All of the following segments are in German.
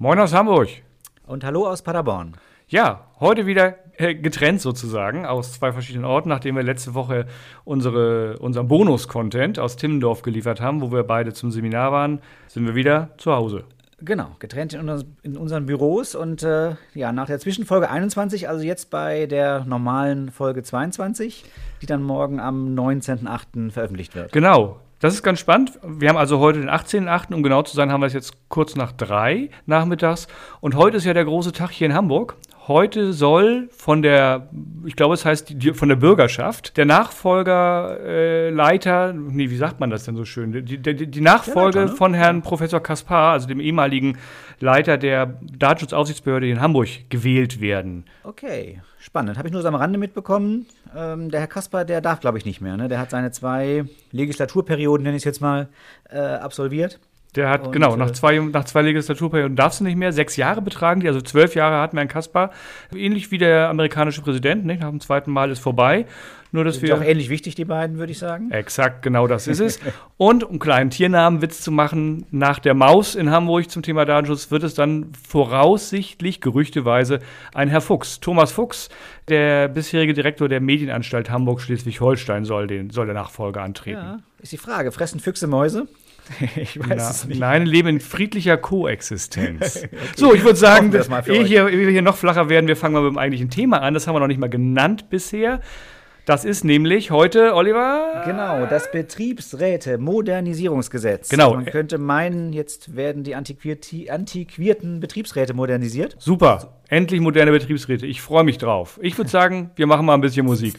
Moin aus Hamburg. Und hallo aus Paderborn. Ja, heute wieder äh, getrennt sozusagen aus zwei verschiedenen Orten, nachdem wir letzte Woche unsere, unseren Bonus-Content aus Timmendorf geliefert haben, wo wir beide zum Seminar waren, sind wir wieder zu Hause. Genau, getrennt in, unser, in unseren Büros und äh, ja, nach der Zwischenfolge 21, also jetzt bei der normalen Folge 22, die dann morgen am 19.08. veröffentlicht wird. Genau, das ist ganz spannend. Wir haben also heute den 18.8. Um genau zu sein, haben wir es jetzt kurz nach drei nachmittags. Und heute ist ja der große Tag hier in Hamburg. Heute soll von der, ich glaube, es heißt die, von der Bürgerschaft, der Nachfolgerleiter, äh, nee, wie sagt man das denn so schön? Die, die, die Nachfolge Leiter, ne? von Herrn Professor Kaspar, also dem ehemaligen Leiter der Datenschutzaufsichtsbehörde in Hamburg, gewählt werden. Okay, spannend. Habe ich nur so am Rande mitbekommen. Ähm, der Herr Kaspar, der darf, glaube ich, nicht mehr. Ne? Der hat seine zwei Legislaturperioden, nenne ich es jetzt mal, äh, absolviert. Der hat, und, genau, nach äh, zwei, nach zwei Legislaturperioden darfst du nicht mehr. Sechs Jahre betragen die, also zwölf Jahre wir einen Kaspar. Ähnlich wie der amerikanische Präsident, nicht? nach dem zweiten Mal ist vorbei. Nur, dass Sind wir. auch ähnlich wichtig, die beiden, würde ich sagen. Exakt, genau das ist es. und um einen kleinen Tiernamenwitz zu machen, nach der Maus in Hamburg zum Thema Datenschutz wird es dann voraussichtlich, gerüchteweise, ein Herr Fuchs. Thomas Fuchs, der bisherige Direktor der Medienanstalt Hamburg-Schleswig-Holstein, soll, soll der Nachfolger antreten. Ja, ist die Frage. Fressen Füchse Mäuse? ich weiß Na, es nicht. Nein, leben in friedlicher Koexistenz. okay. So, ich würde sagen, dass, ehe, hier, ehe wir hier noch flacher werden, wir fangen mal mit dem eigentlichen Thema an. Das haben wir noch nicht mal genannt bisher. Das ist nämlich heute, Oliver. Genau, das Betriebsräte-Modernisierungsgesetz. Genau. Man könnte meinen, jetzt werden die antiquierten Betriebsräte modernisiert. Super, endlich moderne Betriebsräte. Ich freue mich drauf. Ich würde sagen, wir machen mal ein bisschen Musik.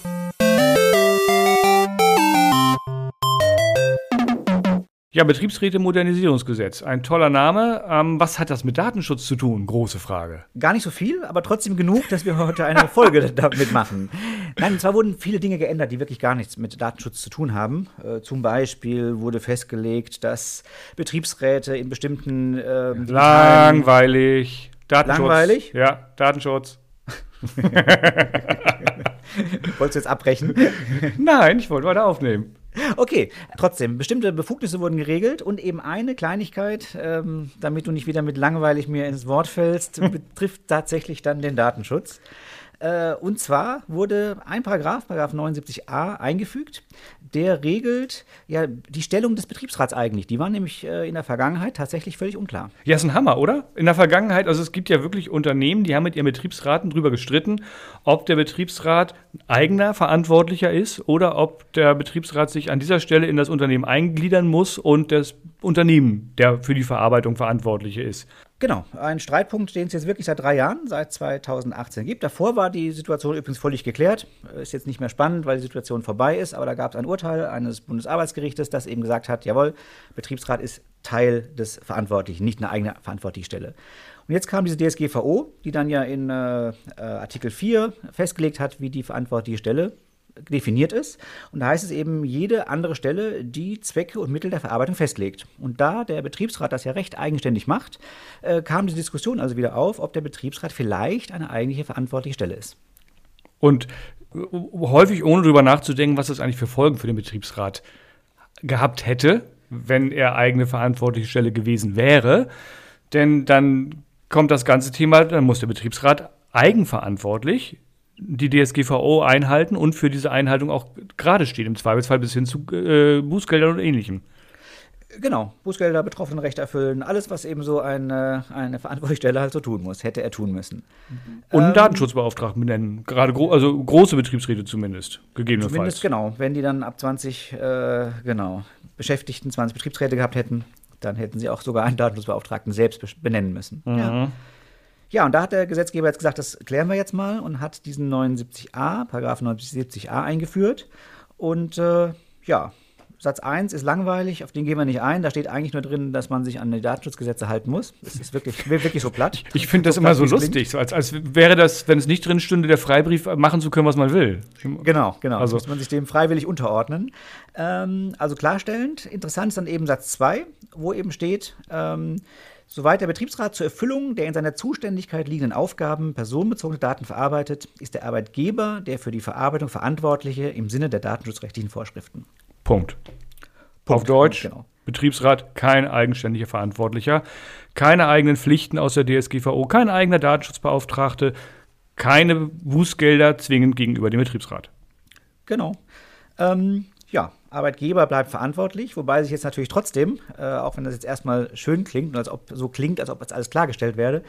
Ja, Betriebsräte-Modernisierungsgesetz. Ein toller Name. Ähm, was hat das mit Datenschutz zu tun? Große Frage. Gar nicht so viel, aber trotzdem genug, dass wir heute eine Folge damit machen. Nein, und zwar wurden viele Dinge geändert, die wirklich gar nichts mit Datenschutz zu tun haben. Äh, zum Beispiel wurde festgelegt, dass Betriebsräte in bestimmten. Äh, Langweilig. Datenschutz. Langweilig? Ja, Datenschutz. Wolltest du jetzt abbrechen? Nein, ich wollte weiter aufnehmen. Okay, trotzdem, bestimmte Befugnisse wurden geregelt und eben eine Kleinigkeit, ähm, damit du nicht wieder mit langweilig mir ins Wort fällst, betrifft tatsächlich dann den Datenschutz. Äh, und zwar wurde ein Paragraph, Paragraph 79a, eingefügt, der regelt ja die Stellung des Betriebsrats eigentlich. Die war nämlich äh, in der Vergangenheit tatsächlich völlig unklar. Ja, ist ein Hammer, oder? In der Vergangenheit, also es gibt ja wirklich Unternehmen, die haben mit ihren Betriebsraten drüber gestritten, ob der Betriebsrat eigener Verantwortlicher ist oder ob der Betriebsrat sich an dieser Stelle in das Unternehmen eingliedern muss und das Unternehmen, der für die Verarbeitung Verantwortliche ist. Genau, ein Streitpunkt, den es jetzt wirklich seit drei Jahren, seit 2018 gibt. Davor war die Situation übrigens völlig geklärt. Ist jetzt nicht mehr spannend, weil die Situation vorbei ist, aber da gab es ein Urteil eines Bundesarbeitsgerichtes, das eben gesagt hat, jawohl, Betriebsrat ist Teil des Verantwortlichen, nicht eine eigene verantwortliche Stelle. Und jetzt kam diese DSGVO, die dann ja in äh, äh Artikel 4 festgelegt hat, wie die verantwortliche Stelle definiert ist. Und da heißt es eben, jede andere Stelle, die Zwecke und Mittel der Verarbeitung festlegt. Und da der Betriebsrat das ja recht eigenständig macht, äh, kam die Diskussion also wieder auf, ob der Betriebsrat vielleicht eine eigentliche verantwortliche Stelle ist. Und äh, häufig ohne darüber nachzudenken, was das eigentlich für Folgen für den Betriebsrat gehabt hätte, wenn er eigene verantwortliche Stelle gewesen wäre. Denn dann kommt das ganze Thema, dann muss der Betriebsrat eigenverantwortlich die DSGVO einhalten und für diese Einhaltung auch gerade stehen, im Zweifelsfall bis hin zu äh, Bußgeldern und ähnlichem. Genau, Bußgelder, Betroffenenrecht erfüllen, alles, was eben so eine, eine Verantwortungsstelle halt so tun muss, hätte er tun müssen. Und einen ähm, Datenschutzbeauftragten benennen, gerade gro also große Betriebsräte zumindest, gegebenenfalls. Zumindest, genau, wenn die dann ab 20, äh, genau, Beschäftigten 20 Betriebsräte gehabt hätten, dann hätten sie auch sogar einen Datenschutzbeauftragten selbst benennen müssen. Mhm. Ja. Ja, und da hat der Gesetzgeber jetzt gesagt, das klären wir jetzt mal und hat diesen 79a, Paragraph 79a eingeführt. Und äh, ja, Satz 1 ist langweilig, auf den gehen wir nicht ein. Da steht eigentlich nur drin, dass man sich an die Datenschutzgesetze halten muss. Das ist wirklich, wirklich so platt. Ich finde das so immer so lustig, so als, als wäre das, wenn es nicht drin stünde, der Freibrief machen zu können, was man will. Genau, genau. Also muss man sich dem freiwillig unterordnen. Ähm, also klarstellend. Interessant ist dann eben Satz 2, wo eben steht, ähm, Soweit der Betriebsrat zur Erfüllung der in seiner Zuständigkeit liegenden Aufgaben personenbezogene Daten verarbeitet, ist der Arbeitgeber der für die Verarbeitung Verantwortliche im Sinne der datenschutzrechtlichen Vorschriften. Punkt. Punkt. Auf Deutsch, genau. Betriebsrat kein eigenständiger Verantwortlicher, keine eigenen Pflichten aus der DSGVO, kein eigener Datenschutzbeauftragte, keine Bußgelder zwingend gegenüber dem Betriebsrat. Genau. Ähm, ja, Arbeitgeber bleibt verantwortlich, wobei sich jetzt natürlich trotzdem, äh, auch wenn das jetzt erstmal schön klingt und als ob so klingt, als ob jetzt alles klargestellt werde,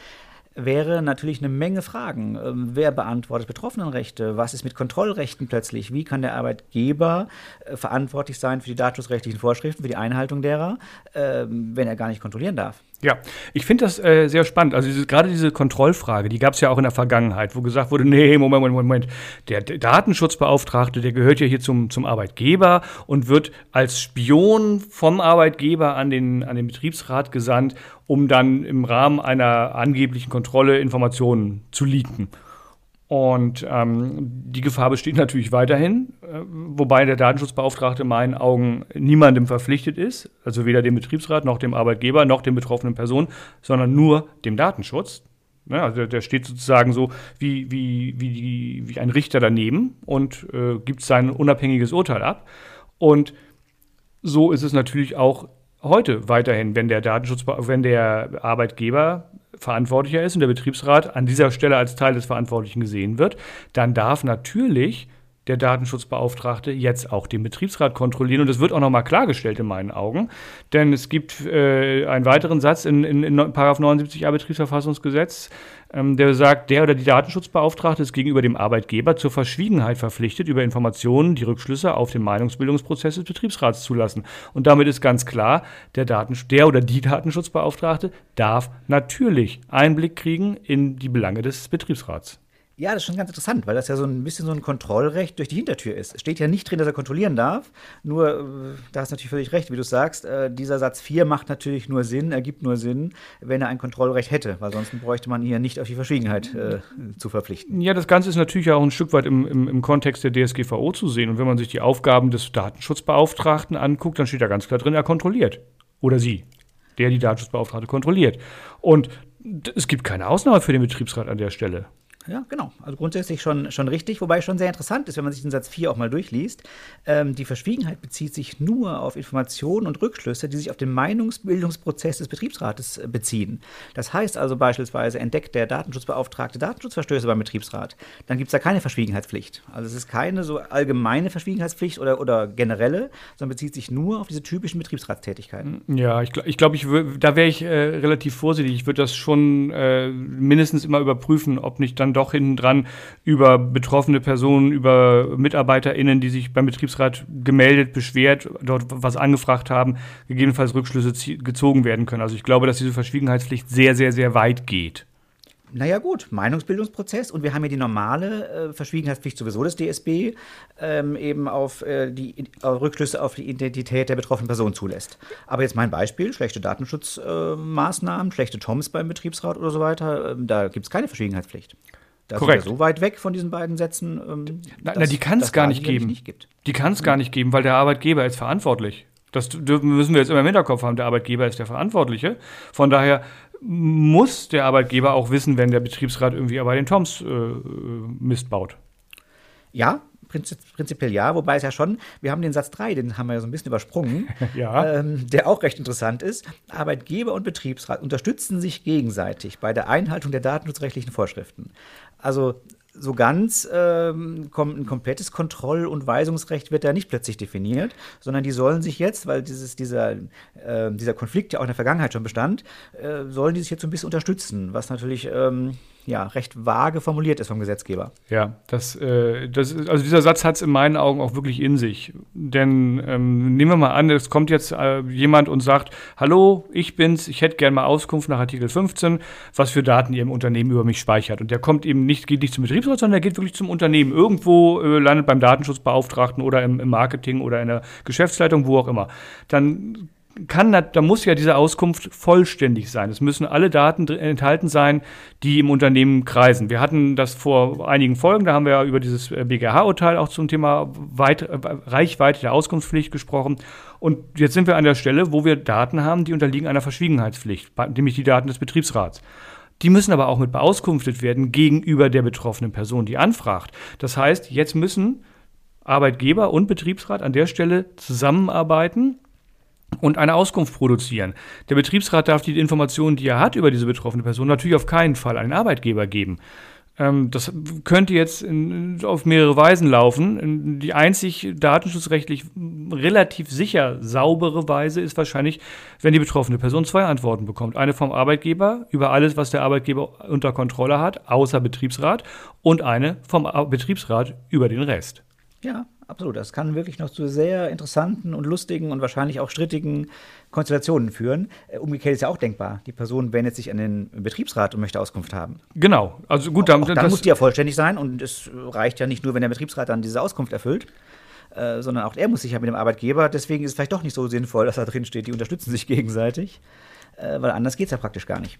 wäre natürlich eine Menge Fragen. Ähm, wer beantwortet Betroffenenrechte? Was ist mit Kontrollrechten plötzlich? Wie kann der Arbeitgeber äh, verantwortlich sein für die datenschutzrechtlichen Vorschriften, für die Einhaltung derer, äh, wenn er gar nicht kontrollieren darf? Ja, ich finde das äh, sehr spannend. Also diese, gerade diese Kontrollfrage, die gab es ja auch in der Vergangenheit, wo gesagt wurde, nee, Moment, Moment, Moment, der Datenschutzbeauftragte, der gehört ja hier zum, zum Arbeitgeber und wird als Spion vom Arbeitgeber an den, an den Betriebsrat gesandt, um dann im Rahmen einer angeblichen Kontrolle Informationen zu leaken. Und ähm, die Gefahr besteht natürlich weiterhin, äh, wobei der Datenschutzbeauftragte in meinen Augen niemandem verpflichtet ist, also weder dem Betriebsrat noch dem Arbeitgeber noch den betroffenen Personen, sondern nur dem Datenschutz. Ja, also der steht sozusagen so wie, wie, wie, die, wie ein Richter daneben und äh, gibt sein unabhängiges Urteil ab. Und so ist es natürlich auch heute weiterhin, wenn der Datenschutz, wenn der Arbeitgeber verantwortlicher ist und der Betriebsrat an dieser Stelle als Teil des Verantwortlichen gesehen wird, dann darf natürlich der Datenschutzbeauftragte jetzt auch den Betriebsrat kontrollieren. Und das wird auch nochmal klargestellt in meinen Augen. Denn es gibt äh, einen weiteren Satz in, in, in 79a Betriebsverfassungsgesetz, ähm, der sagt, der oder die Datenschutzbeauftragte ist gegenüber dem Arbeitgeber zur Verschwiegenheit verpflichtet, über Informationen, die Rückschlüsse auf den Meinungsbildungsprozess des Betriebsrats zu lassen. Und damit ist ganz klar, der, Datensch der oder die Datenschutzbeauftragte darf natürlich Einblick kriegen in die Belange des Betriebsrats. Ja, das ist schon ganz interessant, weil das ja so ein bisschen so ein Kontrollrecht durch die Hintertür ist. Es steht ja nicht drin, dass er kontrollieren darf. Nur, äh, da hast du natürlich völlig recht, wie du sagst, äh, dieser Satz 4 macht natürlich nur Sinn, ergibt nur Sinn, wenn er ein Kontrollrecht hätte, weil sonst bräuchte man ihn ja nicht auf die Verschwiegenheit äh, zu verpflichten. Ja, das Ganze ist natürlich auch ein Stück weit im, im, im Kontext der DSGVO zu sehen. Und wenn man sich die Aufgaben des Datenschutzbeauftragten anguckt, dann steht da ganz klar drin, er kontrolliert. Oder sie, der die Datenschutzbeauftragte kontrolliert. Und es gibt keine Ausnahme für den Betriebsrat an der Stelle. Ja, genau. Also grundsätzlich schon, schon richtig, wobei schon sehr interessant ist, wenn man sich den Satz 4 auch mal durchliest. Ähm, die Verschwiegenheit bezieht sich nur auf Informationen und Rückschlüsse, die sich auf den Meinungsbildungsprozess des Betriebsrates äh, beziehen. Das heißt also beispielsweise, entdeckt der Datenschutzbeauftragte Datenschutzverstöße beim Betriebsrat, dann gibt es da keine Verschwiegenheitspflicht. Also es ist keine so allgemeine Verschwiegenheitspflicht oder, oder generelle, sondern bezieht sich nur auf diese typischen Betriebsratstätigkeiten. Ja, ich glaube, ich glaub, ich da wäre ich äh, relativ vorsichtig. Ich würde das schon äh, mindestens immer überprüfen, ob nicht dann doch hinten dran über betroffene Personen, über MitarbeiterInnen, die sich beim Betriebsrat gemeldet, beschwert, dort was angefragt haben, gegebenenfalls Rückschlüsse gezogen werden können. Also ich glaube, dass diese Verschwiegenheitspflicht sehr, sehr, sehr weit geht. Naja gut, Meinungsbildungsprozess und wir haben ja die normale äh, Verschwiegenheitspflicht sowieso des DSB, ähm, eben auf äh, die auf Rückschlüsse auf die Identität der betroffenen Person zulässt. Aber jetzt mein Beispiel, schlechte Datenschutzmaßnahmen, äh, schlechte Toms beim Betriebsrat oder so weiter, ähm, da gibt es keine Verschwiegenheitspflicht. Da Korrekt. so weit weg von diesen beiden Sätzen. Ähm, na, na, die kann es gar nicht geben. Nicht die kann es mhm. gar nicht geben, weil der Arbeitgeber ist verantwortlich. Das müssen wir jetzt immer im Hinterkopf haben. Der Arbeitgeber ist der Verantwortliche. Von daher muss der Arbeitgeber auch wissen, wenn der Betriebsrat irgendwie bei den Toms äh, Mist baut. Ja, prinzipiell ja, wobei es ja schon, wir haben den Satz 3, den haben wir ja so ein bisschen übersprungen, ja. ähm, der auch recht interessant ist. Arbeitgeber und Betriebsrat unterstützen sich gegenseitig bei der Einhaltung der datenschutzrechtlichen Vorschriften. Also so ganz ähm, ein komplettes Kontroll- und Weisungsrecht wird da nicht plötzlich definiert, sondern die sollen sich jetzt, weil dieses, dieser, äh, dieser Konflikt ja auch in der Vergangenheit schon bestand, äh, sollen die sich jetzt so ein bisschen unterstützen, was natürlich ähm, ja, recht vage formuliert ist vom Gesetzgeber. Ja, das, äh, das also dieser Satz hat es in meinen Augen auch wirklich in sich. Denn ähm, nehmen wir mal an, es kommt jetzt äh, jemand und sagt, hallo, ich bin's, ich hätte gerne mal Auskunft nach Artikel 15, was für Daten ihr im Unternehmen über mich speichert. Und der kommt eben nicht, geht nicht zum Betriebsrat, sondern der geht wirklich zum Unternehmen. Irgendwo äh, landet beim Datenschutzbeauftragten oder im, im Marketing oder in der Geschäftsleitung, wo auch immer. Dann kann, da muss ja diese Auskunft vollständig sein. Es müssen alle Daten enthalten sein, die im Unternehmen kreisen. Wir hatten das vor einigen Folgen, da haben wir ja über dieses äh, BGH-Urteil auch zum Thema Weit äh, Reichweite der Auskunftspflicht gesprochen. Und jetzt sind wir an der Stelle, wo wir Daten haben, die unterliegen einer Verschwiegenheitspflicht, nämlich die Daten des Betriebsrats. Die müssen aber auch mit beauskunftet werden gegenüber der betroffenen Person, die anfragt. Das heißt, jetzt müssen Arbeitgeber und Betriebsrat an der Stelle zusammenarbeiten und eine Auskunft produzieren. Der Betriebsrat darf die Informationen, die er hat über diese betroffene Person, natürlich auf keinen Fall an den Arbeitgeber geben. Ähm, das könnte jetzt in, auf mehrere Weisen laufen. Die einzig datenschutzrechtlich relativ sicher saubere Weise ist wahrscheinlich, wenn die betroffene Person zwei Antworten bekommt. Eine vom Arbeitgeber über alles, was der Arbeitgeber unter Kontrolle hat, außer Betriebsrat, und eine vom Betriebsrat über den Rest. Ja, absolut. Das kann wirklich noch zu sehr interessanten und lustigen und wahrscheinlich auch strittigen Konstellationen führen. Äh, umgekehrt ist ja auch denkbar. Die Person wendet sich an den Betriebsrat und möchte Auskunft haben. Genau. Also gut, dann, auch, auch dann muss die ja vollständig sein und es reicht ja nicht nur, wenn der Betriebsrat dann diese Auskunft erfüllt. Äh, sondern auch er muss sich ja mit dem Arbeitgeber. Deswegen ist es vielleicht doch nicht so sinnvoll, dass da drin steht, die unterstützen sich gegenseitig. Äh, weil anders geht es ja praktisch gar nicht.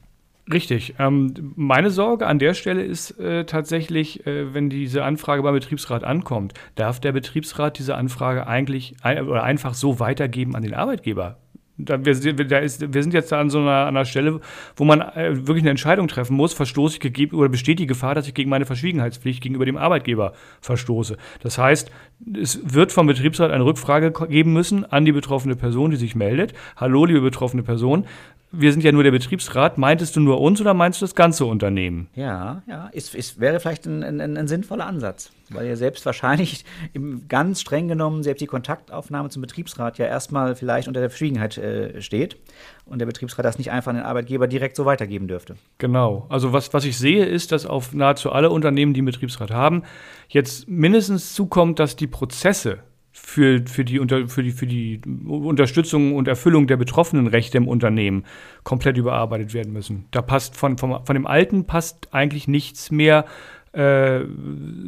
Richtig. Ähm, meine Sorge an der Stelle ist äh, tatsächlich, äh, wenn diese Anfrage beim Betriebsrat ankommt, darf der Betriebsrat diese Anfrage eigentlich ein, oder einfach so weitergeben an den Arbeitgeber? Da, wir, da ist, wir, sind jetzt an so einer, an einer Stelle, wo man äh, wirklich eine Entscheidung treffen muss, verstoße ich gegeben oder besteht die Gefahr, dass ich gegen meine Verschwiegenheitspflicht gegenüber dem Arbeitgeber verstoße. Das heißt, es wird vom Betriebsrat eine Rückfrage geben müssen an die betroffene Person, die sich meldet. Hallo, liebe betroffene Person, wir sind ja nur der Betriebsrat. Meintest du nur uns oder meinst du das ganze Unternehmen? Ja, ja, es, es wäre vielleicht ein, ein, ein, sinnvoller Ansatz, weil ja selbst wahrscheinlich im, ganz streng genommen selbst die Kontaktaufnahme zum Betriebsrat ja erstmal vielleicht unter der Verschwiegenheit äh, steht und der Betriebsrat das nicht einfach an den Arbeitgeber direkt so weitergeben dürfte. Genau. Also was, was ich sehe, ist, dass auf nahezu alle Unternehmen, die einen Betriebsrat haben, jetzt mindestens zukommt, dass die Prozesse für, für, die, für, die, für die Unterstützung und Erfüllung der betroffenen Rechte im Unternehmen komplett überarbeitet werden müssen. Da passt von, von, von dem Alten passt eigentlich nichts mehr äh,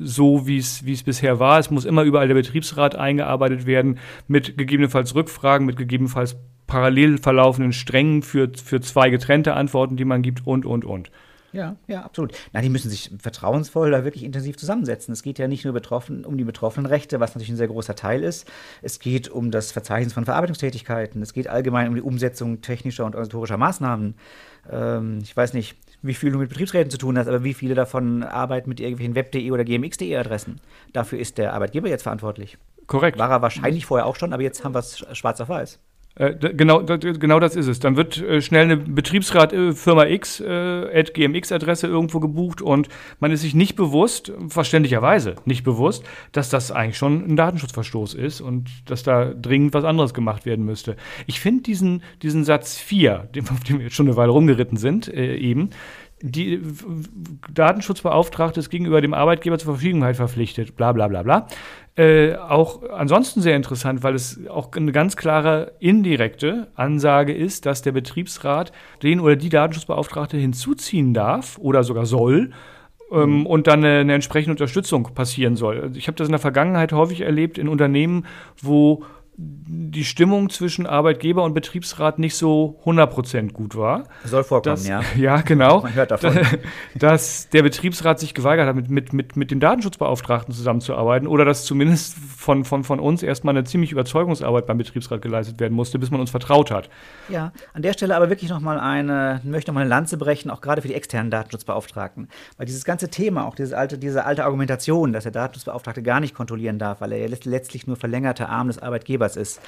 so, wie es bisher war. Es muss immer überall der Betriebsrat eingearbeitet werden, mit gegebenenfalls Rückfragen, mit gegebenenfalls parallel verlaufenden Strängen für, für zwei getrennte Antworten, die man gibt und, und, und. Ja, ja, absolut. Na, die müssen sich vertrauensvoll da wirklich intensiv zusammensetzen. Es geht ja nicht nur betroffen, um die betroffenen Rechte, was natürlich ein sehr großer Teil ist. Es geht um das Verzeichnis von Verarbeitungstätigkeiten. Es geht allgemein um die Umsetzung technischer und organisatorischer Maßnahmen. Ähm, ich weiß nicht, wie viel du mit Betriebsräten zu tun hast, aber wie viele davon arbeiten mit irgendwelchen web.de oder gmx.de Adressen. Dafür ist der Arbeitgeber jetzt verantwortlich. Korrekt. War er wahrscheinlich vorher auch schon, aber jetzt haben wir es schwarz auf weiß. Äh, genau, genau das ist es. Dann wird äh, schnell eine Betriebsrat äh, Firma X äh, GMX-Adresse irgendwo gebucht und man ist sich nicht bewusst, verständlicherweise nicht bewusst, dass das eigentlich schon ein Datenschutzverstoß ist und dass da dringend was anderes gemacht werden müsste. Ich finde diesen, diesen Satz 4, auf dem wir jetzt schon eine Weile rumgeritten sind, eben, die Datenschutzbeauftragte ist gegenüber dem Arbeitgeber zur Verfügungheit verpflichtet, bla bla bla bla. Äh, auch ansonsten sehr interessant, weil es auch eine ganz klare indirekte Ansage ist, dass der Betriebsrat den oder die Datenschutzbeauftragte hinzuziehen darf oder sogar soll, ähm, mhm. und dann eine, eine, entsprechende Unterstützung passieren soll. Also ich habe das in der Vergangenheit häufig erlebt in Unternehmen, wo die Stimmung zwischen Arbeitgeber und Betriebsrat nicht so 100% gut war. Soll vorkommen, dass, ja. Ja, genau. Man hört davon. Dass der Betriebsrat sich geweigert hat, mit, mit, mit, mit dem Datenschutzbeauftragten zusammenzuarbeiten oder dass zumindest von, von, von uns erstmal eine ziemliche Überzeugungsarbeit beim Betriebsrat geleistet werden musste, bis man uns vertraut hat. Ja, an der Stelle aber wirklich nochmal eine, möchte nochmal eine Lanze brechen, auch gerade für die externen Datenschutzbeauftragten. Weil dieses ganze Thema, auch dieses alte, diese alte Argumentation, dass der Datenschutzbeauftragte gar nicht kontrollieren darf, weil er letztlich nur verlängerte Arm des Arbeitgebers Arbeitgebers ist,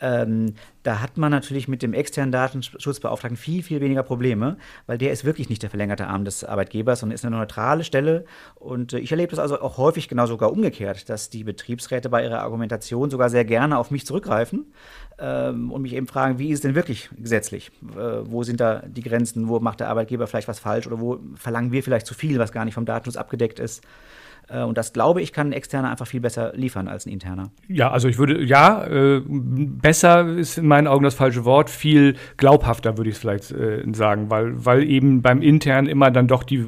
ähm, da hat man natürlich mit dem externen Datenschutzbeauftragten viel, viel weniger Probleme, weil der ist wirklich nicht der verlängerte Arm des Arbeitgebers und ist eine neutrale Stelle. Und äh, ich erlebe das also auch häufig genau sogar umgekehrt, dass die Betriebsräte bei ihrer Argumentation sogar sehr gerne auf mich zurückgreifen ähm, und mich eben fragen, wie ist es denn wirklich gesetzlich? Äh, wo sind da die Grenzen? Wo macht der Arbeitgeber vielleicht was falsch oder wo verlangen wir vielleicht zu viel, was gar nicht vom Datenschutz abgedeckt ist? Äh, und das glaube ich, kann ein externer einfach viel besser liefern als ein interner. Ja, also ich würde, ja, äh, besser ist in meinen Augen das falsche Wort, viel glaubhafter würde ich es vielleicht äh, sagen, weil, weil eben beim internen immer dann doch die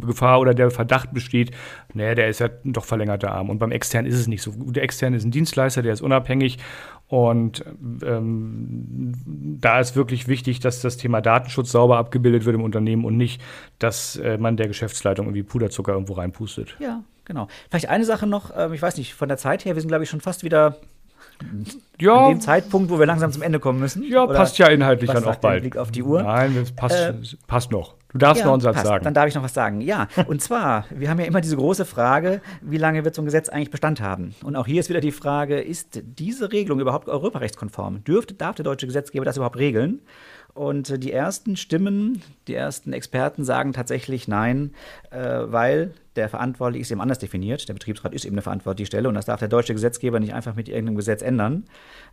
Gefahr oder der Verdacht besteht, naja, der ist ja doch verlängerter Arm. Und beim externen ist es nicht so. Der externe ist ein Dienstleister, der ist unabhängig und ähm, da ist wirklich wichtig, dass das Thema Datenschutz sauber abgebildet wird im Unternehmen und nicht, dass äh, man der Geschäftsleitung irgendwie Puderzucker irgendwo reinpustet. Ja, genau. Vielleicht eine Sache noch, ähm, ich weiß nicht, von der Zeit her, wir sind, glaube ich, schon fast wieder ja, an dem Zeitpunkt, wo wir langsam zum Ende kommen müssen. Ja, Oder passt ja inhaltlich dann auch bald. Blick auf die Uhr. Nein, das passt, Äh, passt noch. Du darfst Ja, noch einen Satz passt. sagen. Dann darf ich noch was sagen. Ja, und zwar, wir haben ja immer diese große Frage, wie lange wird so ein Gesetz eigentlich Bestand haben? Und auch hier ist wieder die Frage, ist diese Regelung überhaupt europarechtskonform? Dürfte, darf der deutsche Gesetzgeber das überhaupt regeln? Und äh, die ersten Stimmen, die ersten Experten sagen tatsächlich nein, äh, weil der Verantwortliche ist eben anders definiert. Der Betriebsrat ist eben eine verantwortliche Stelle und das darf der deutsche Gesetzgeber nicht einfach mit irgendeinem Gesetz ändern.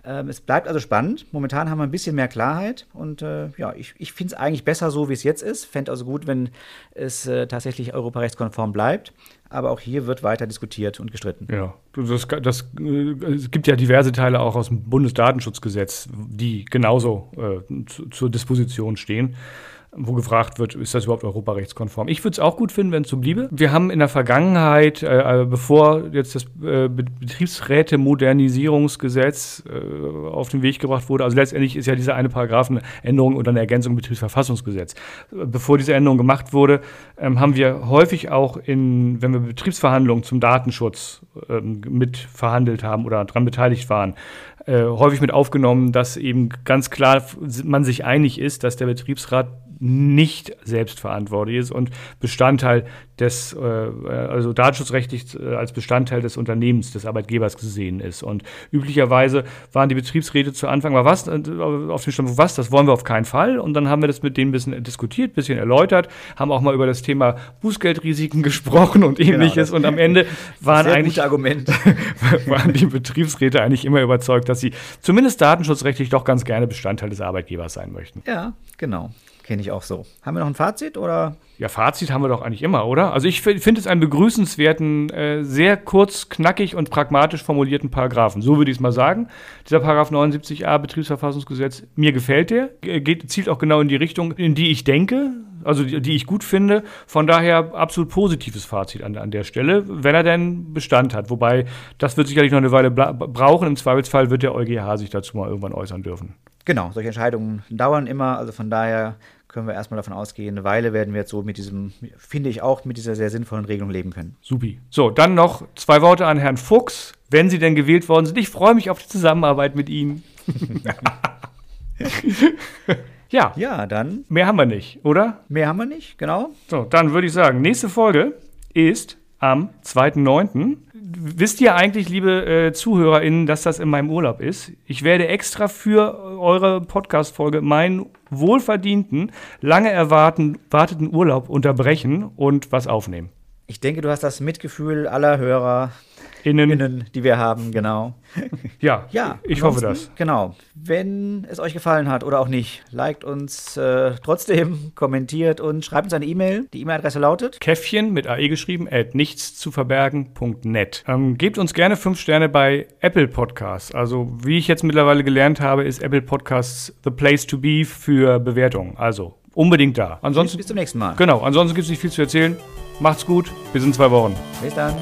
Ähm, es bleibt also spannend. Momentan haben wir ein bisschen mehr Klarheit und äh, ja, ich, ich finde es eigentlich besser so, wie es jetzt ist. Fände also gut, wenn es äh, tatsächlich europarechtskonform bleibt. Aber auch hier wird weiter diskutiert und gestritten. Ja, das, das, äh, es gibt ja diverse Teile auch aus dem Bundesdatenschutzgesetz, die genauso äh, zu, zur Disposition stehen, wo gefragt wird, ist das überhaupt europarechtskonform? Ich würde es auch gut finden, wenn es so bliebe. Wir haben in der Vergangenheit, äh, bevor jetzt das äh, Be- Betriebsräte-Modernisierungsgesetz äh, auf den Weg gebracht wurde, also letztendlich ist ja diese eine Paragraphenänderung oder eine Ergänzung im Betriebsverfassungsgesetz. Äh, Bevor diese Änderung gemacht wurde, ähm, haben wir häufig auch in, wenn wir Betriebsverhandlungen zum Datenschutz ähm, mit verhandelt haben oder daran beteiligt waren, äh, häufig mit aufgenommen, dass eben ganz klar man sich einig ist, dass der Betriebsrat nicht selbstverantwortlich ist und Bestandteil des, äh, also datenschutzrechtlich äh, als Bestandteil des Unternehmens, des Arbeitgebers gesehen ist. Und üblicherweise waren die Betriebsräte zu Anfang mal was, äh, auf dem Standpunkt, was, das wollen wir auf keinen Fall. Und dann haben wir das mit denen ein bisschen diskutiert, ein bisschen erläutert, haben auch mal über das Thema Bußgeldrisiken gesprochen und ähnliches. das- und am Ende waren eigentlich Argument. waren die Betriebsräte eigentlich immer überzeugt, dass sie zumindest datenschutzrechtlich doch ganz gerne Bestandteil des Arbeitgebers sein möchten. ja, genau. Kenne ich auch so. Haben wir noch ein Fazit oder? Ja, Fazit haben wir doch eigentlich immer, oder? Also ich fi- finde es einen begrüßenswerten, äh, sehr kurz, knackig und pragmatisch formulierten Paragraphen. So würde ich es mal sagen. Dieser Paragraph 79a Betriebsverfassungsgesetz, mir gefällt der, Ge- geht, zielt auch genau in die Richtung, in die ich denke, also die, die ich gut finde. Von daher absolut positives Fazit an, an der Stelle, wenn er denn Bestand hat. Wobei, das wird sicherlich noch eine Weile brauchen. Im Zweifelsfall wird der EuGH sich dazu mal irgendwann äußern dürfen. Genau, solche Entscheidungen dauern immer. Also von daher können wir erstmal davon ausgehen, eine Weile werden wir jetzt so mit diesem, finde ich auch, mit dieser sehr sinnvollen Regelung leben können. Supi. So, dann noch zwei Worte an Herrn Fuchs, wenn Sie denn gewählt worden sind. Ich freue mich auf die Zusammenarbeit mit Ihnen. ja, Ja, dann mehr haben wir nicht, oder? mehr haben wir nicht, genau. So, dann würde ich sagen, nächste Folge ist am 2.9. Wisst ihr eigentlich, liebe äh, ZuhörerInnen, dass das in meinem Urlaub ist? Ich werde extra für eure Podcast-Folge meinen wohlverdienten, lange erwarteten Urlaub unterbrechen und was aufnehmen. Ich denke, du hast das Mitgefühl aller HörerInnen, Innen, die wir haben, genau. ja, Ja, ich hoffe das. Genau. Wenn es euch gefallen hat oder auch nicht, liked uns äh, trotzdem, kommentiert und schreibt uns eine E-Mail. Die E-Mail-Adresse lautet Käffchen mit AE geschrieben, at nichtszuverbergen.net. Ähm, gebt uns gerne fünf Sterne bei Apple Podcasts. Also, wie ich jetzt mittlerweile gelernt habe, ist Apple Podcasts the place to be für Bewertungen. Also, unbedingt da. Ansonsten, bis zum nächsten Mal. genau, ansonsten gibt es nicht viel zu erzählen. Macht's gut, bis in zwei Wochen. Bis dann.